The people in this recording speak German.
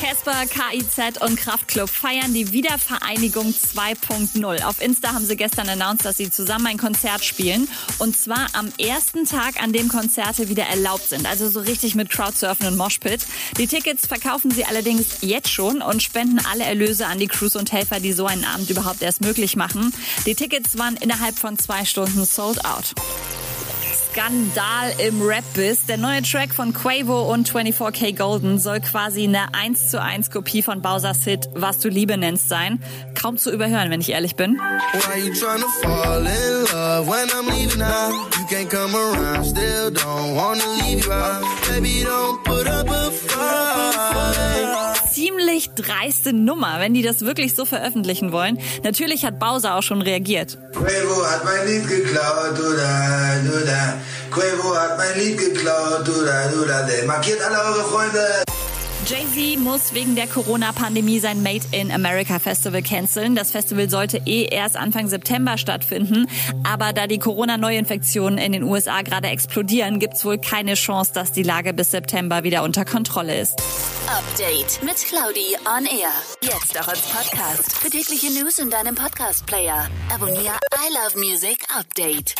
Casper, KIZ und Kraftklub feiern die Wiedervereinigung 2.0. Auf Insta haben sie gestern announced, dass sie zusammen ein Konzert spielen. Und zwar am ersten Tag, an dem Konzerte wieder erlaubt sind. Also so richtig mit Crowdsurfen und Moshpit. Die Tickets verkaufen sie allerdings jetzt schon und spenden alle Erlöse an die Crews und Helfer, die so einen Abend überhaupt erst möglich machen. Die Tickets waren innerhalb von zwei Stunden sold out. Skandal im Rap-Biss. Der neue Track von Quavo und 24K Golden soll quasi eine 1 zu 1 Kopie von Bowser's Hit Was du Liebe nennst sein. Kaum zu überhören, wenn ich ehrlich bin. Ziemlich dreiste Nummer, wenn die das wirklich so veröffentlichen wollen. Natürlich hat Bowser auch schon reagiert. Quavo hat mein Lied geklaut, oder, oder. Quavo hat mein Lied geklaut, oder, oder. Der markiert alle eure Freunde. Jay-Z muss wegen der Corona-Pandemie sein Made in America Festival canceln. Das Festival sollte eh erst Anfang September stattfinden. Aber da die Corona-Neuinfektionen in den USA gerade explodieren, gibt's wohl keine Chance, dass die Lage bis September wieder unter Kontrolle ist. Update mit Claudi on Air. Jetzt auch als Podcast. Für tägliche News in deinem Podcast-Player. Abonniere I Love Music Update.